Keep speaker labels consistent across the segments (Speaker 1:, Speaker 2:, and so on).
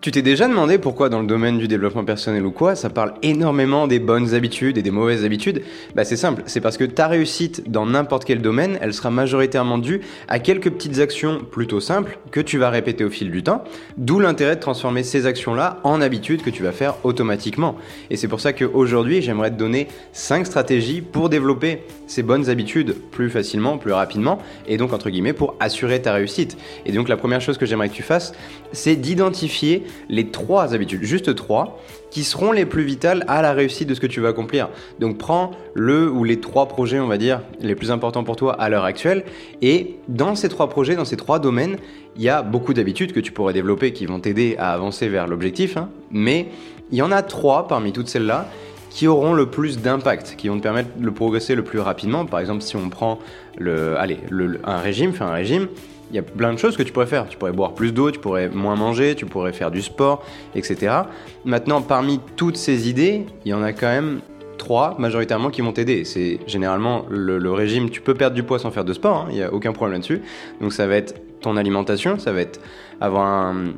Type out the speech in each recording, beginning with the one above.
Speaker 1: Tu t'es déjà demandé pourquoi dans le domaine du développement personnel ou quoi, ça parle énormément des bonnes habitudes et des mauvaises habitudes Bah c'est simple, c'est parce que ta réussite dans n'importe quel domaine, elle sera majoritairement due à quelques petites actions plutôt simples que tu vas répéter au fil du temps, d'où l'intérêt de transformer ces actions-là en habitudes que tu vas faire automatiquement. Et c'est pour ça qu'aujourd'hui, j'aimerais te donner 5 stratégies pour développer ces bonnes habitudes plus facilement, plus rapidement, et donc entre guillemets pour assurer ta réussite. Et donc la première chose que j'aimerais que tu fasses, c'est d'identifier les trois habitudes, juste trois, qui seront les plus vitales à la réussite de ce que tu vas accomplir. Donc prends le ou les trois projets, on va dire, les plus importants pour toi à l'heure actuelle. Et dans ces trois projets, dans ces trois domaines, il y a beaucoup d'habitudes que tu pourrais développer qui vont t'aider à avancer vers l'objectif. Hein. mais il y en a trois parmi toutes celles-là qui auront le plus d'impact, qui vont te permettre de progresser le plus rapidement. Par exemple, si on prend le, allez, un régime, faire un régime, il y a plein de choses que tu pourrais faire. Tu pourrais boire plus d'eau, tu pourrais moins manger, tu pourrais faire du sport, etc. Maintenant, parmi toutes ces idées, il y en a quand même trois majoritairement qui vont t'aider. C'est généralement le, régime, tu peux perdre du poids sans faire de sport, hein, il n'y a aucun problème là-dessus. Donc ça va être ton alimentation, ça va être avoir un,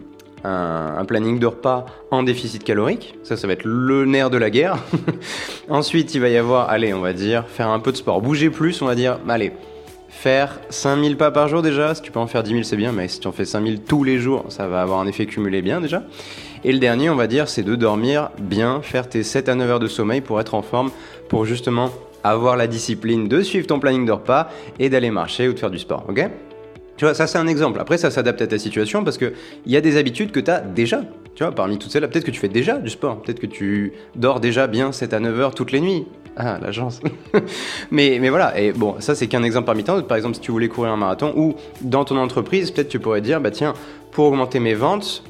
Speaker 1: un, planning de repas en déficit calorique. Ça, ça va être le nerf de la guerre. Ensuite, il va y avoir, allez, on va dire, faire un peu de sport. Bouger plus, on va dire, allez, Faire 5000 pas par jour déjà, si tu peux en faire 10 000 c'est bien, mais si tu en fais 5000 tous les jours, ça va avoir un effet cumulé bien déjà. Et le dernier, on va dire, c'est de dormir bien, faire tes 7 à 9 heures de sommeil pour être en forme, pour justement avoir la discipline de suivre ton planning de repas et d'aller marcher ou de faire du sport, ok? Tu vois, ça c'est un exemple. Après, ça s'adapte à ta situation parce qu'il y a des habitudes que tu as déjà. Tu vois, parmi toutes celles-là, peut-être que tu fais déjà du sport. Peut-être que tu dors déjà bien 7 à 9 heures toutes les nuits. Ah, l'agence. mais, mais voilà, et bon, ça c'est qu'un exemple parmi tant. Par exemple, si tu voulais courir un marathon ou dans ton entreprise, peut-être tu pourrais dire, bah tiens, pour augmenter mes ventes,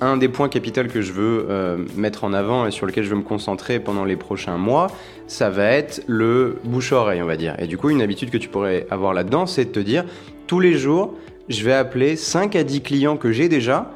Speaker 1: un des points capitaux que je veux euh, mettre en avant et sur lequel je veux me concentrer pendant les prochains mois, ça va être le bouche-oreille, on va dire. Et du coup, une habitude que tu pourrais avoir là-dedans, c'est de te dire, tous les jours, je vais appeler 5 à 10 clients que j'ai déjà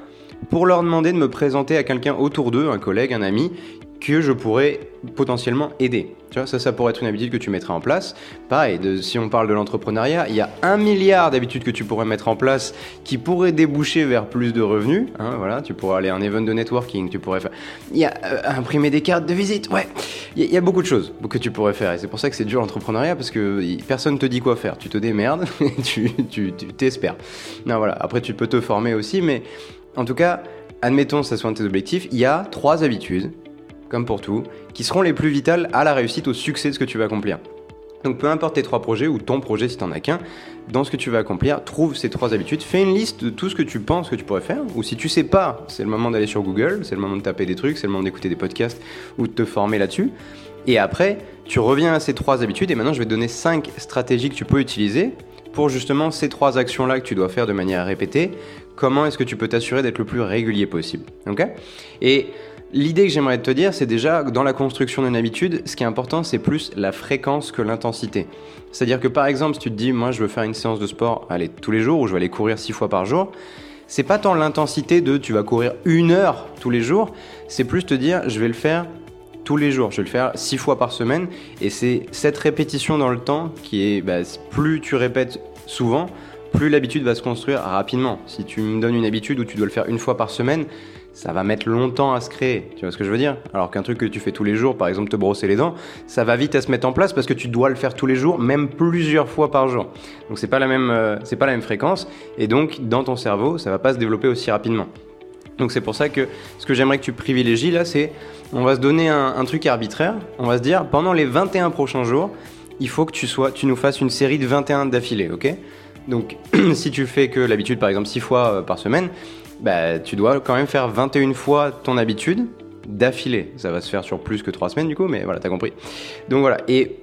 Speaker 1: pour leur demander de me présenter à quelqu'un autour d'eux, un collègue, un ami, que je pourrais potentiellement aider. Tu vois, ça, ça pourrait être une habitude que tu mettrais en place. Pareil, si on parle de l'entrepreneuriat, il y a un milliard d'habitudes que tu pourrais mettre en place qui pourraient déboucher vers plus de revenus. Hein, voilà, tu pourrais aller à un event de networking, tu pourrais faire. Il y a euh, imprimer des cartes de visite, ouais. Il y, a beaucoup de choses que tu pourrais faire. Et c'est pour ça que c'est dur l'entrepreneuriat parce que personne te dit quoi faire. Tu te démerdes tu, tu, tu t'espères. Non, voilà. Après, tu peux te former aussi, mais en tout cas, admettons que ce soit un de tes objectifs, il y a trois habitudes comme pour tout, qui seront les plus vitales à la réussite, au succès de ce que tu vas accomplir. Donc peu importe tes trois projets ou ton projet si t'en as qu'un, dans ce que tu vas accomplir, trouve ces trois habitudes, fais une liste de tout ce que tu penses que tu pourrais faire, ou si tu sais pas, c'est le moment d'aller sur Google, c'est le moment de taper des trucs, c'est le moment d'écouter des podcasts ou de te former là-dessus. Et après, tu reviens à ces trois habitudes et maintenant je vais te donner cinq stratégies que tu peux utiliser pour justement ces trois actions-là que tu dois faire de manière répétée. Comment est-ce que tu peux t'assurer d'être le plus régulier possible Et L'idée que j'aimerais te dire, c'est déjà dans la construction d'une habitude, ce qui est important, c'est plus la fréquence que l'intensité. C'est-à-dire que par exemple, si tu te dis, moi je veux faire une séance de sport, allez, tous les jours, ou je vais aller courir six fois par jour, c'est pas tant l'intensité de tu vas courir une heure tous les jours, c'est plus te dire, je vais le faire tous les jours, je vais le faire six fois par semaine, et c'est cette répétition dans le temps qui est, bah, plus tu répètes souvent, plus l'habitude va se construire rapidement. Si tu me donnes une habitude où tu dois le faire une fois par semaine, ça va mettre longtemps à se créer. Tu vois ce que je veux dire? Alors qu'un truc que tu fais tous les jours, par exemple te brosser les dents, ça va vite à se mettre en place parce que tu dois le faire tous les jours, même plusieurs fois par jour. Donc c'est pas la même, euh, pas la même fréquence, et donc dans ton cerveau, ça va pas se développer aussi rapidement. Donc c'est pour ça que ce que j'aimerais que tu privilégies là, c'est on va se donner un, truc arbitraire. On va se dire pendant les 21 prochains jours, il faut que tu nous fasses une série de 21 d'affilée, ok? Donc si tu fais que l'habitude par exemple 6 fois euh, par semaine, bah, tu dois quand même faire 21 fois ton habitude d'affilée. Ça va se faire sur plus que 3 semaines du coup, mais voilà, t'as compris. Donc voilà, et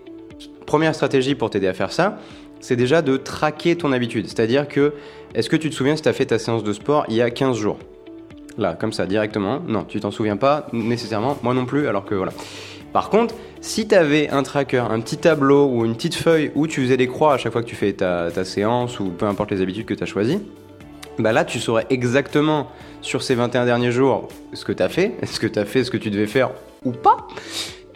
Speaker 1: première stratégie pour t'aider à faire ça, c'est déjà de traquer ton habitude. C'est-à-dire que, est-ce que tu te souviens si tu as fait ta séance de sport il y a 15 jours? Là, comme ça, directement. Non, tu t'en souviens pas nécessairement, moi non plus, alors que voilà. Par contre, si tu avais un tracker, un petit tableau ou une petite feuille où tu faisais des croix à chaque fois que tu fais ta, ta séance ou peu importe les habitudes que tu as choisies, bah là tu saurais exactement sur ces 21 derniers jours ce que tu as fait, est-ce que tu as fait ce que tu devais faire ou pas.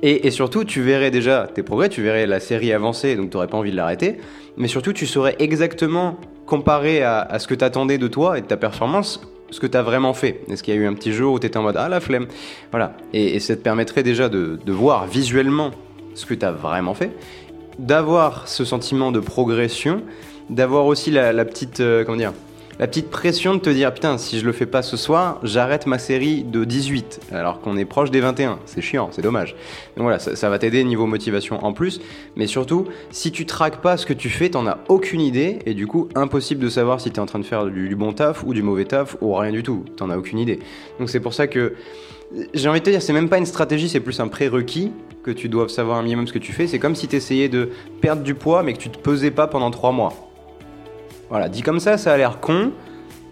Speaker 1: Et, surtout, tu verrais déjà tes progrès, tu verrais la série avancer, donc tu n'aurais pas envie de l'arrêter. Mais surtout, tu saurais exactement, comparé à, ce que tu attendais de toi et de ta performance, ce que tu as vraiment fait. Est-ce qu'il y a eu un petit jour où tu étais en mode ah la flemme? Voilà. Et, ça te permettrait déjà de, de voir visuellement ce que tu as vraiment fait, d'avoir ce sentiment de progression, d'avoir aussi la, petite. Euh, comment dire la petite pression de te dire putain si je le fais pas ce soir j'arrête ma série de 18 alors qu'on est proche des 21 c'est chiant c'est dommage. Donc voilà ça, va t'aider niveau motivation en plus. Mais surtout si tu traques pas ce que tu fais t'en as aucune idée. Et du coup impossible de savoir si tu es en train de faire du, bon taf ou du mauvais taf ou rien du tout. T'en as aucune idée. Donc c'est pour ça que j'ai envie de te dire c'est même pas une stratégie c'est plus un prérequis que tu dois savoir un minimum ce que tu fais. C'est comme si tu essayais de perdre du poids mais que tu te pesais pas pendant 3 mois voilà, dit comme ça, ça a l'air con,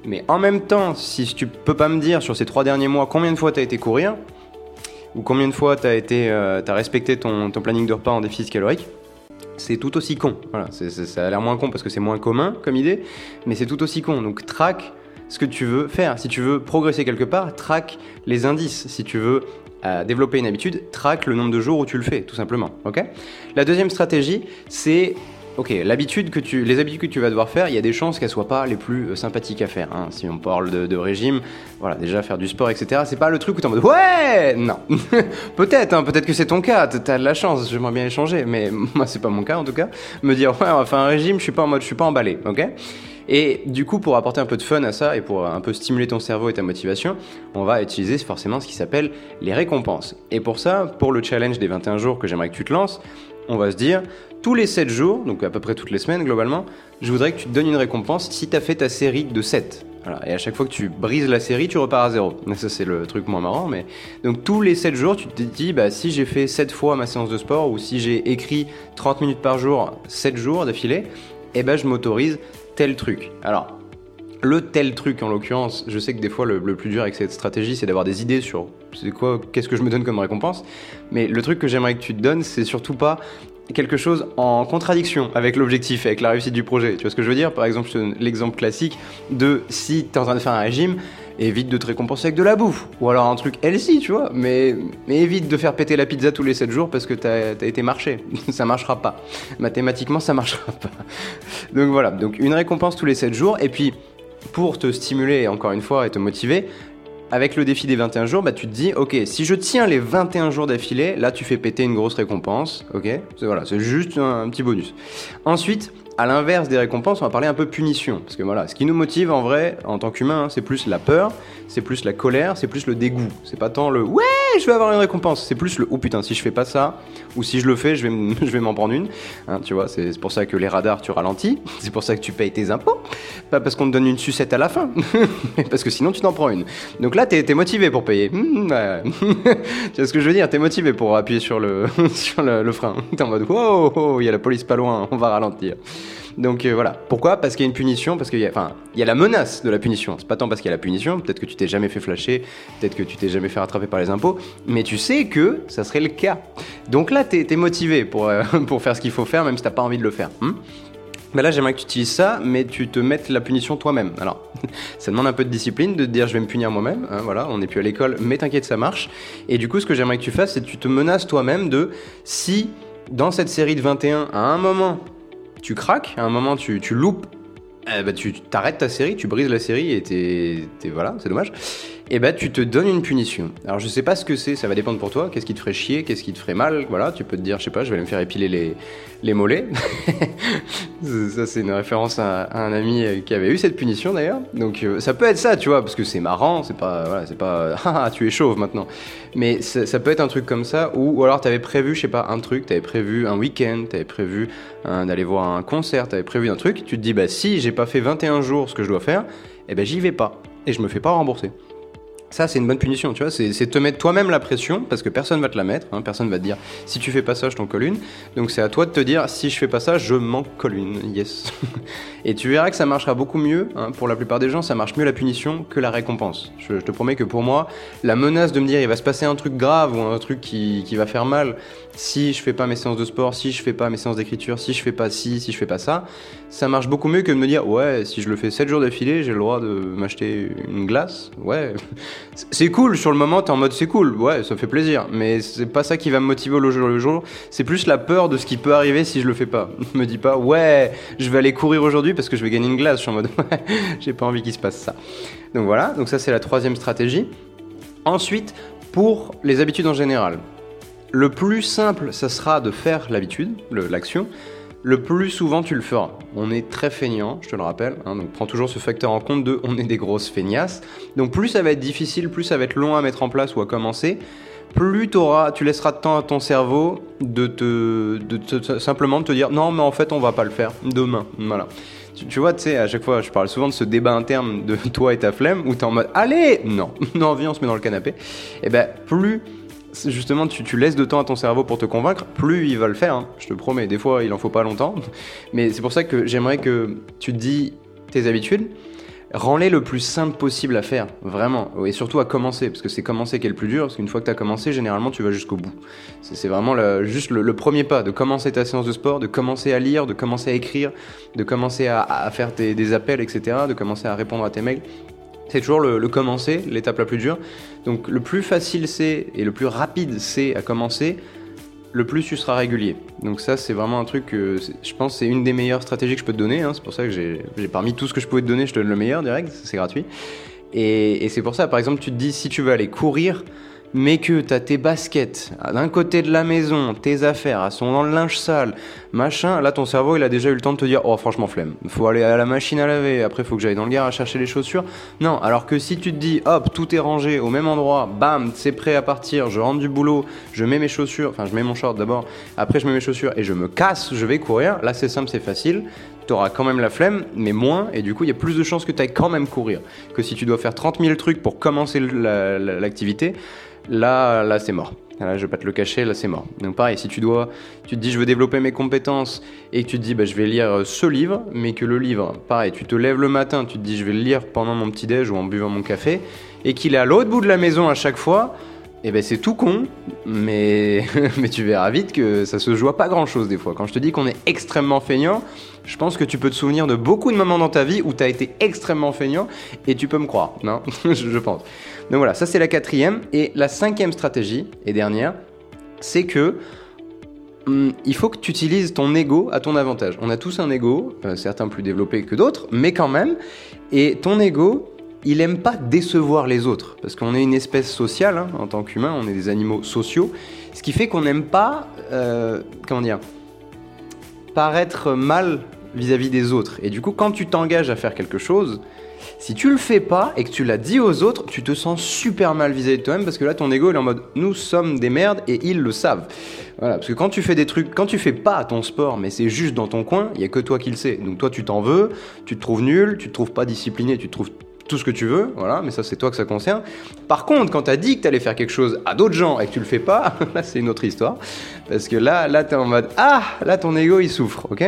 Speaker 1: mais en même temps, si tu peux pas me dire sur ces trois derniers mois combien de fois tu as été courir, ou combien de fois tu as, été, euh, respecté ton, planning de repas en déficit calorique, c'est tout aussi con. Voilà, ça a l'air moins con parce que c'est moins commun comme idée, mais c'est tout aussi con. Donc traque ce que tu veux faire. Si tu veux progresser quelque part, traque les indices. Si tu veux euh, développer une habitude, traque le nombre de jours où tu le fais, tout simplement. Ok? La deuxième stratégie, c'est Ok, l'habitude que tu, les habitudes que tu vas devoir faire, il y a des chances qu'elles soient pas les plus euh, sympathiques à faire. Hein. Si on parle de, régime, voilà, déjà faire du sport, etc. C'est pas le truc où t'es en mode ouais, non. peut-être, hein, peut-être que c'est ton cas. T'as de la chance. J'aimerais bien échanger, mais moi c'est pas mon cas en tout cas. Me dire ouais, on va faire un régime, je suis pas en mode, je suis pas emballé, ok? Et du coup, pour apporter un peu de fun à ça et pour un peu stimuler ton cerveau et ta motivation, on va utiliser forcément ce qui s'appelle les récompenses. Et pour ça, pour le challenge des 21 jours que j'aimerais que tu te lances, on va se dire, tous les 7 jours, donc à peu près toutes les semaines globalement, je voudrais que tu te donnes une récompense si tu as fait ta série de 7. Et à chaque fois que tu brises la série, tu repars à zéro. Ça, c'est le truc moins marrant. Mais... Donc, tous les 7 jours, tu te dis, bah, si j'ai fait 7 fois ma séance de sport ou si j'ai écrit 30 minutes par jour, 7 jours d'affilée, eh ben, je m'autorise tel truc. Alors, le tel truc en l'occurrence, je sais que des fois le, plus dur avec cette stratégie c'est d'avoir des idées sur c'est quoi, qu'est-ce que je me donne comme récompense. Mais le truc que j'aimerais que tu te donnes, c'est surtout pas quelque chose en contradiction avec l'objectif, avec la réussite du projet. Tu vois ce que je veux dire? Par exemple, l'exemple classique de si tu es en train de faire un régime, évite de te récompenser avec de la bouffe. Ou alors un truc healthy, tu vois. Mais, mais évite de faire péter la pizza tous les 7 jours parce que t'as as été marché. ça marchera pas. Mathématiquement, ça marchera pas. Donc voilà. Donc une récompense tous les 7 jours. Et puis, pour te stimuler encore une fois et te motiver, avec le défi des 21 jours, bah, tu te dis, ok, si je tiens les 21 jours d'affilée, là tu fais péter une grosse récompense, ok Voilà, c'est juste un, petit bonus. Ensuite, à l'inverse des récompenses, on va parler un peu punition. Parce que voilà, ce qui nous motive en vrai, en tant qu'humain, hein, c'est plus la peur, c'est plus la colère, c'est plus le dégoût. C'est pas tant le ouais, je vais avoir une récompense. C'est plus le oh putain, si je fais pas ça, ou si je le fais, je vais, m'en prendre une. Hein, tu vois, c'est pour ça que les radars, tu ralentis. C'est pour ça que tu payes tes impôts. Pas parce qu'on te donne une sucette à la fin, mais parce que sinon tu t'en prends une. Donc là, t'es es motivé pour payer. Mmh, tu vois ce que je veux dire? T'es motivé pour appuyer sur le, sur le, frein. T'es en mode wow, il y a la police pas loin, on va ralentir. Donc euh, voilà. Pourquoi? Parce qu'il y a une punition, parce qu'il y a, enfin, il y a la menace de la punition. C'est pas tant parce qu'il y a la punition. Peut-être que tu t'es jamais fait flasher, peut-être que tu t'es jamais fait rattraper par les impôts, mais tu sais que ça serait le cas. Donc là, t'es es motivé pour, euh, pour faire ce qu'il faut faire, même si t'as pas envie de le faire. Mais là, j'aimerais que tu utilises ça, mais tu te mettes la punition toi-même. Alors, ça demande un peu de discipline de te dire je vais me punir moi-même. Hein, voilà, on n'est plus à l'école, mais t'inquiète, ça marche. Et du coup, ce que j'aimerais que tu fasses, c'est que tu te menaces toi-même de si dans cette série de 21, à un moment, tu craques, à un moment tu, tu loupes, eh ben tu t'arrêtes ta série, tu brises la série et t'es, voilà, c'est dommage et eh ben tu te donnes une punition. Alors je sais pas ce que c'est, ça va dépendre pour toi. Qu'est-ce qui te ferait chier, qu'est-ce qui te ferait mal, voilà. Tu peux te dire, je sais pas, je vais me faire épiler les, mollets. ça c'est une référence à, un ami qui avait eu cette punition d'ailleurs. Donc euh, ça peut être ça, tu vois, parce que c'est marrant, c'est pas, voilà, c'est pas, ah tu es chauve maintenant. Mais ça, peut être un truc comme ça, ou, ou alors t'avais prévu, je sais pas, un truc, t'avais prévu un week-end, t'avais prévu d'aller voir un concert, t'avais prévu un truc. Tu te dis, bah si j'ai pas fait 21 jours ce que je dois faire, eh ben j'y vais pas et je me fais pas rembourser. Ça, c'est une bonne punition, tu vois. C'est te mettre toi-même la pression, parce que personne va te la mettre. Hein, personne va te dire si tu fais pas ça, je t'en colle une. Donc c'est à toi de te dire si je fais pas ça, je m'en colle une. Yes. Et tu verras que ça marchera beaucoup mieux. Hein. Pour la plupart des gens, ça marche mieux la punition que la récompense. Je, te promets que pour moi, la menace de me dire il va se passer un truc grave ou un truc qui, qui va faire mal si je fais pas mes séances de sport, si je fais pas mes séances d'écriture, si je fais pas ci, si je fais pas ça, ça marche beaucoup mieux que de me dire ouais, si je le fais 7 jours d'affilée, j'ai le droit de m'acheter une glace. Ouais, c'est cool sur le moment, t'es en mode c'est cool, ouais, ça fait plaisir, mais c'est pas ça qui va me motiver au jour le jour. C'est plus la peur de ce qui peut arriver si je le fais pas. Je me dis pas ouais, je vais aller courir aujourd'hui parce que je vais gagner une glace. Je suis en mode ouais, j'ai pas envie qu'il se passe ça. Donc voilà, donc ça c'est la troisième stratégie. Ensuite, pour les habitudes en général, le plus simple, ça sera de faire l'habitude, l'action le plus souvent tu le feras. On est très feignant, je te le rappelle, hein, donc prends toujours ce facteur en compte de on est des grosses feignasses. Donc plus ça va être difficile, plus ça va être long à mettre en place ou à commencer, plus auras, tu laisseras de temps à ton cerveau de te, de simplement de te dire non mais en fait on va pas le faire demain. Voilà. Tu, vois, tu sais, à chaque fois, je parle souvent de ce débat interne de toi et ta flemme, où tu es en mode allez, non, non, viens, on se met dans le canapé. Et eh ben, plus justement tu, laisses de temps à ton cerveau pour te convaincre, plus il va le faire, hein. je te promets. Des fois, il en faut pas longtemps. Mais c'est pour ça que j'aimerais que tu te dis tes habitudes, rends-les le plus simple possible à faire, vraiment. Et surtout à commencer, parce que c'est commencer qui est le plus dur, parce qu'une fois que tu as commencé, généralement tu vas jusqu'au bout. C'est vraiment juste le, premier pas, de commencer ta séance de sport, de commencer à lire, de commencer à écrire, de commencer à, faire des appels, etc., de commencer à répondre à tes mails. C'est toujours le, commencer, l'étape la plus dure. Donc le plus facile c'est et le plus rapide c'est à commencer, le plus tu seras régulier. Donc ça c'est vraiment un truc que je pense c'est une des meilleures stratégies que je peux te donner. Hein. C'est pour ça que j'ai parmi tout ce que je pouvais te donner, je te donne le meilleur direct, c'est gratuit. Et, et c'est pour ça par exemple tu te dis si tu veux aller courir, mais que tu as tes baskets d'un côté de la maison, tes affaires, elles sont dans le linge sale, machin, là ton cerveau il a déjà eu le temps de te dire oh franchement flemme, faut aller à la machine à laver, après faut que j'aille dans le à chercher les chaussures. Non, alors que si tu te dis hop, tout est rangé au même endroit, bam, c'est prêt à partir, je rentre du boulot, je mets mes chaussures, enfin je mets mon short d'abord, après je mets mes chaussures et je me casse, je vais courir, là c'est simple, c'est facile. Tu auras quand même la flemme, mais moins, et du coup, il y a plus de chances que tu ailles quand même courir. Que si tu dois faire 30 000 trucs pour commencer l'activité, là, là c'est mort. Là, je vais pas te le cacher, là c'est mort. Donc pareil, si tu dois, tu te dis je veux développer mes compétences et que tu te dis bah, je vais lire euh, ce livre, mais que le livre, pareil, tu te lèves le matin, tu te dis je vais le lire pendant mon petit déj ou en buvant mon café, et qu'il est à l'autre bout de la maison à chaque fois, eh ben c'est tout con, mais, mais tu verras vite que ça se joue pas grand chose des fois. Quand je te dis qu'on est extrêmement feignant, je pense que tu peux te souvenir de beaucoup de moments dans ta vie où tu as été extrêmement feignant et tu peux me croire, non? Je pense. Donc voilà, ça c'est la quatrième. Et la cinquième stratégie, et dernière, c'est que hum, il faut que tu utilises ton ego à ton avantage. On a tous un ego, euh, certains plus développés que d'autres, mais quand même. Et ton ego, il aime pas décevoir les autres, parce qu'on est une espèce sociale hein, en tant qu'humain, on est des animaux sociaux, ce qui fait qu'on n'aime pas, euh, comment dire, paraître mal vis-à-vis -vis des autres. Et du coup, quand tu t'engages à faire quelque chose, si tu le fais pas et que tu l'as dit aux autres, tu te sens super mal vis-à-vis de toi-même parce que là ton ego il est en mode nous sommes des merdes et ils le savent. Voilà, parce que quand tu fais des trucs, quand tu fais pas ton sport, mais c'est juste dans ton coin, il y a que toi qui le sais. Donc toi tu t'en veux, tu te trouves nul, tu te trouves pas discipliné, tu te trouves tout ce que tu veux, voilà, mais ça c'est toi que ça concerne. Par contre, quand tu as dit que tu allais faire quelque chose à d'autres gens et que tu le fais pas, là c'est une autre histoire. Parce que là, là tu es en mode Ah, là ton ego il souffre, ok?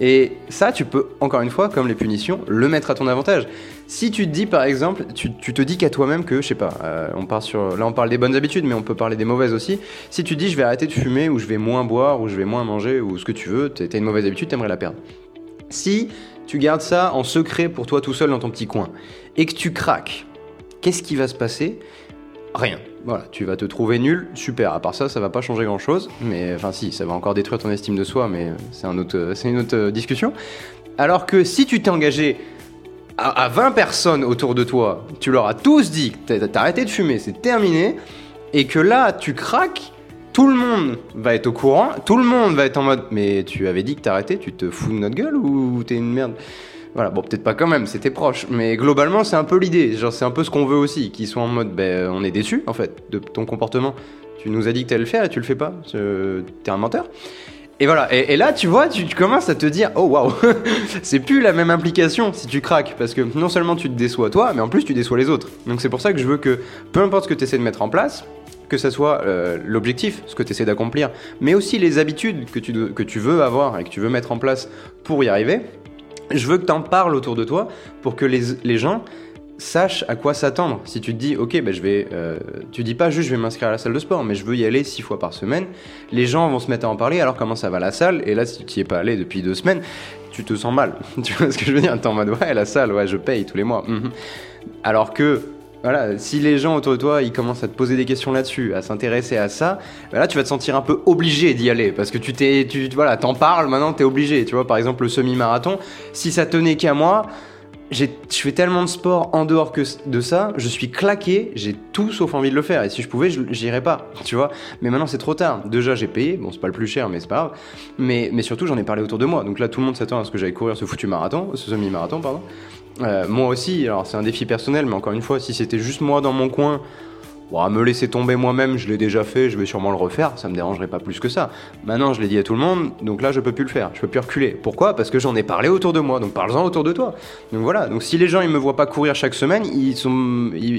Speaker 1: Et ça, tu peux, encore une fois, comme les punitions, le mettre à ton avantage. Si tu te dis par exemple, tu, te dis qu'à toi-même que, je sais pas, euh, on part sur, là on parle des bonnes habitudes, mais on peut parler des mauvaises aussi. Si tu dis je vais arrêter de fumer, ou je vais moins boire, ou je vais moins manger, ou ce que tu veux, tu as une mauvaise habitude, tu aimerais la perdre. Si tu gardes ça en secret pour toi tout seul dans ton petit coin, et que tu craques, qu'est-ce qui va se passer? Rien. Voilà, tu vas te trouver nul, super. À part ça, ça va pas changer grand chose. Mais enfin, si, ça va encore détruire ton estime de soi, mais c'est c'est une autre euh, discussion. Alors que si tu t'es engagé à, 20 personnes autour de toi, tu leur as tous dit que t'as arrêté de fumer, c'est terminé, et que là, tu craques, tout le monde va être au courant, tout le monde va être en mode Mais tu avais dit que t'arrêtais, tu te fous de notre gueule ou t'es une merde? Voilà, bon, peut-être pas quand même, c'était proche, mais globalement, c'est un peu l'idée. Genre, c'est un peu ce qu'on veut aussi, qu'ils soient en mode, ben, on est déçu, en fait, de ton comportement. Tu nous as dit que t'allais le faire et tu le fais pas. T'es un menteur. Et voilà, et, là, tu vois, tu, commences à te dire, oh waouh, c'est plus la même implication si tu craques, parce que non seulement tu te déçois toi, mais en plus tu déçois les autres. Donc c'est pour ça que je veux que, peu importe ce que tu essaies de mettre en place, que ça soit euh, l'objectif, ce que tu essaies d'accomplir, mais aussi les habitudes que tu, que tu veux avoir et que tu veux mettre en place pour y arriver, je veux que tu en parles autour de toi pour que les, les gens sachent à quoi s'attendre. Si tu te dis, ok, ben je vais, euh, tu dis pas juste je vais m'inscrire à la salle de sport, mais je veux y aller six fois par semaine, les gens vont se mettre à en parler, alors comment ça va la salle? Et là, si tu n'y es pas allé depuis deux semaines, tu te sens mal. tu vois ce que je veux dire? T'es en mode ouais, la salle, ouais, je paye tous les mois. Mhm. Alors que voilà, si les gens autour de toi, ils commencent à te poser des questions là-dessus, à s'intéresser à ça, bah là, tu vas te sentir un peu obligé d'y aller parce que tu t'es, tu, voilà, t'en parles, maintenant t'es obligé. Tu vois, par exemple, le semi-marathon, si ça tenait qu'à moi, je fais tellement de sport en dehors que de ça, je suis claqué, j'ai tout sauf envie de le faire. Et si je pouvais, j'irais pas, tu vois. Mais maintenant, c'est trop tard. Déjà, j'ai payé, bon, c'est pas le plus cher, mais c'est pas grave. Mais, mais surtout, j'en ai parlé autour de moi. Donc là, tout le monde s'attend à ce que j'aille courir ce foutu marathon, ce semi-marathon, pardon. Euh, moi aussi, alors c'est un défi personnel, mais encore une fois, si c'était juste moi dans mon coin, me laisser tomber moi-même, je l'ai déjà fait, je vais sûrement le refaire, ça me dérangerait pas plus que ça. Maintenant, je l'ai dit à tout le monde, donc là, je peux plus le faire, je peux plus reculer. Pourquoi? Parce que j'en ai parlé autour de moi, donc parle-en autour de toi. Donc voilà, donc si les gens ils me voient pas courir chaque semaine, ils,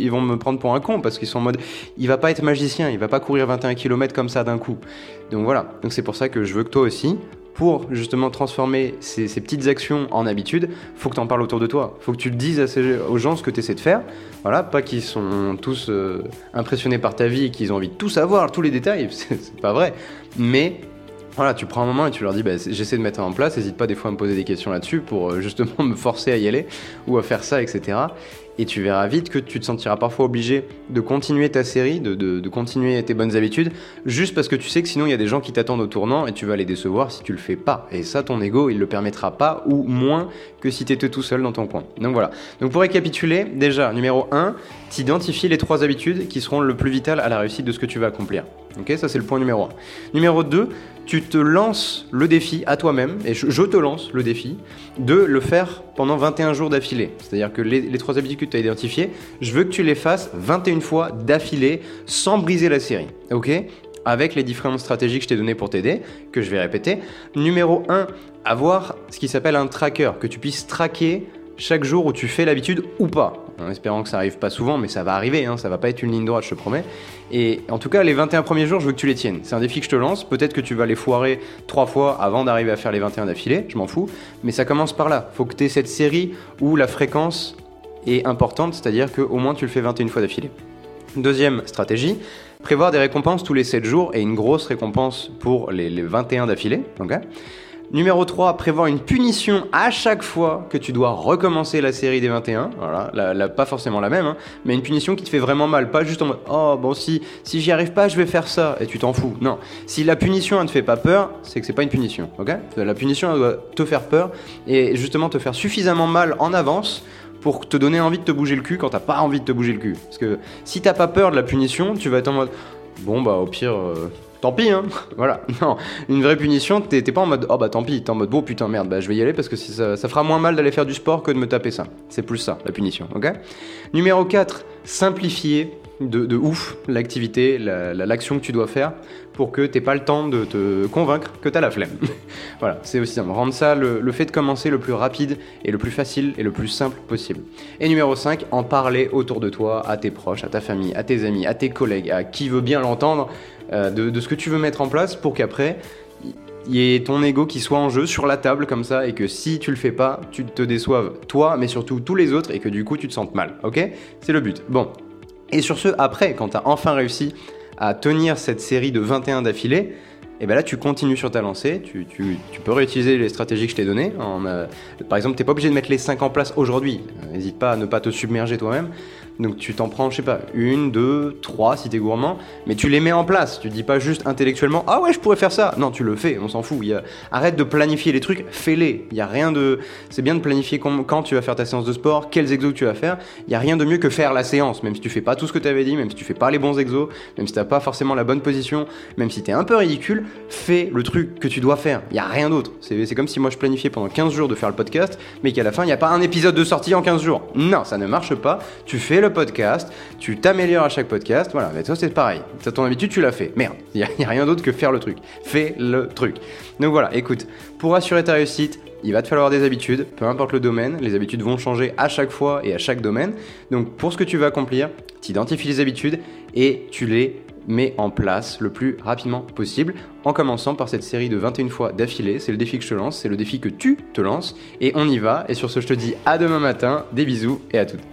Speaker 1: vont me prendre pour un con parce qu'ils sont en mode, il va pas être magicien, il va pas courir 21 km comme ça d'un coup. Donc voilà, donc c'est pour ça que je veux que toi aussi, pour justement transformer ces, petites actions en habitudes, faut que tu en parles autour de toi. Faut que tu le dises aux gens ce que tu essaies de faire. Voilà, pas qu'ils sont tous euh, impressionnés par ta vie et qu'ils ont envie de tout savoir, tous les détails, c'est pas vrai. Mais voilà, tu prends un moment et tu leur dis bah, j'essaie de mettre en place, n'hésite pas des fois à me poser des questions là-dessus pour euh, justement me forcer à y aller ou à faire ça, etc et tu verras vite que tu te sentiras parfois obligé de continuer ta série, de, continuer tes bonnes habitudes, juste parce que tu sais que sinon il y a des gens qui t'attendent au tournant et tu vas les décevoir si tu le fais pas. Et ça, ton ego, il le permettra pas, ou moins que si tu étais tout seul dans ton coin. Donc voilà. Donc pour récapituler, déjà, numéro 1, t'identifies les trois habitudes qui seront le plus vitales à la réussite de ce que tu vas accomplir. Ok, ça c'est le point numéro 1. Numéro 2, tu te lances le défi à toi-même, et je, te lance le défi, de le faire pendant 21 jours d'affilée. C'est-à-dire que les, trois habitudes que tu as identifiées, je veux que tu les fasses 21 fois d'affilée sans briser la série. Ok? Avec les différentes stratégies que je t'ai données pour t'aider, que je vais répéter. Numéro 1, avoir ce qui s'appelle un tracker, que tu puisses traquer chaque jour où tu fais l'habitude ou pas. En espérant que ça arrive pas souvent, mais ça va arriver, hein, ça va pas être une ligne droite, je te promets. Et en tout cas, les 21 premiers jours, je veux que tu les tiennes. C'est un défi que je te lance. Peut-être que tu vas les foirer trois fois avant d'arriver à faire les 21 d'affilée, je m'en fous. Mais ça commence par là. Faut que tu aies cette série où la fréquence est importante, c'est-à-dire qu'au moins tu le fais 21 fois d'affilée. Deuxième stratégie, prévoir des récompenses tous les 7 jours et une grosse récompense pour les, les 21 d'affilée. Numéro 3, prévoir une punition à chaque fois que tu dois recommencer la série des 21. Voilà, pas forcément la même, hein, mais une punition qui te fait vraiment mal. Pas juste en mode Oh, bon, si, si j'y arrive pas, je vais faire ça, et tu t'en fous. Non. Si la punition, ne te fait pas peur, c'est que c'est pas une punition, ok? La punition, elle doit te faire peur et justement te faire suffisamment mal en avance pour te donner envie de te bouger le cul quand t'as pas envie de te bouger le cul. Parce que si t'as pas peur de la punition, tu vas être en mode Bon, bah, au pire. Euh, tant pis, hein. Voilà. Non, une vraie punition, t'es pas en mode oh bah tant pis, t'es en mode bon putain merde, bah je vais y aller parce que ça, ça fera moins mal d'aller faire du sport que de me taper ça. C'est plus ça, la punition, ok? Numéro 4, simplifier de, ouf l'activité, l'action que tu dois faire pour que t'aies pas le temps de te convaincre que t'as la flemme. voilà, c'est aussi simple. Rendre ça le, le, fait de commencer le plus rapide et le plus facile et le plus simple possible. Et numéro 5, en parler autour de toi, à tes proches, à ta famille, à tes amis, à tes collègues, à qui veut bien l'entendre euh, de, ce que tu veux mettre en place pour qu'après il y ait ton ego qui soit en jeu sur la table comme ça et que si tu le fais pas, tu te déçoives toi, mais surtout tous les autres et que du coup tu te sentes mal. Ok? C'est le but. Bon. Et sur ce, après, quand tu as enfin réussi à tenir cette série de 21 d'affilée, et bien là tu continues sur ta lancée, tu, peux réutiliser les stratégies que je t'ai données. Euh, par exemple, tu n'es pas obligé de mettre les 5 en place aujourd'hui. N'hésite pas à ne pas te submerger toi-même. Donc tu t'en prends, je sais pas, une, deux, trois si t'es gourmand, mais tu les mets en place. Tu dis pas juste intellectuellement, ah ouais, je pourrais faire ça. Non, tu le fais, on s'en fout. Arrête de planifier les trucs, fais-les. Il y a rien de. C'est bien de planifier quand tu vas faire ta séance de sport, quels exos tu vas faire. Il y a rien de mieux que faire la séance, même si tu fais pas tout ce que tu avais dit, même si tu fais pas les bons exos, même si t'as pas forcément la bonne position, même si t'es un peu ridicule, fais le truc que tu dois faire. Il y a rien d'autre. C'est comme si moi je planifiais pendant 15 jours de faire le podcast, mais qu'à la fin il n'y a pas un épisode de sortie en 15 jours. Non, ça ne marche pas. Tu fais le podcast, tu t'améliores à chaque podcast, voilà, mais toi c'est pareil. C'est ton habitude, tu l'as fait. Merde, il n'y a, rien d'autre que faire le truc. Fais le truc. Donc voilà, écoute, pour assurer ta réussite, il va te falloir des habitudes, peu importe le domaine, les habitudes vont changer à chaque fois et à chaque domaine. Donc pour ce que tu veux accomplir, tu identifies les habitudes et tu les mets en place le plus rapidement possible en commençant par cette série de 21 fois d'affilée. C'est le défi que je te lance, c'est le défi que tu te lances et on y va. Et sur ce, je te dis à demain matin, des bisous et à toutes.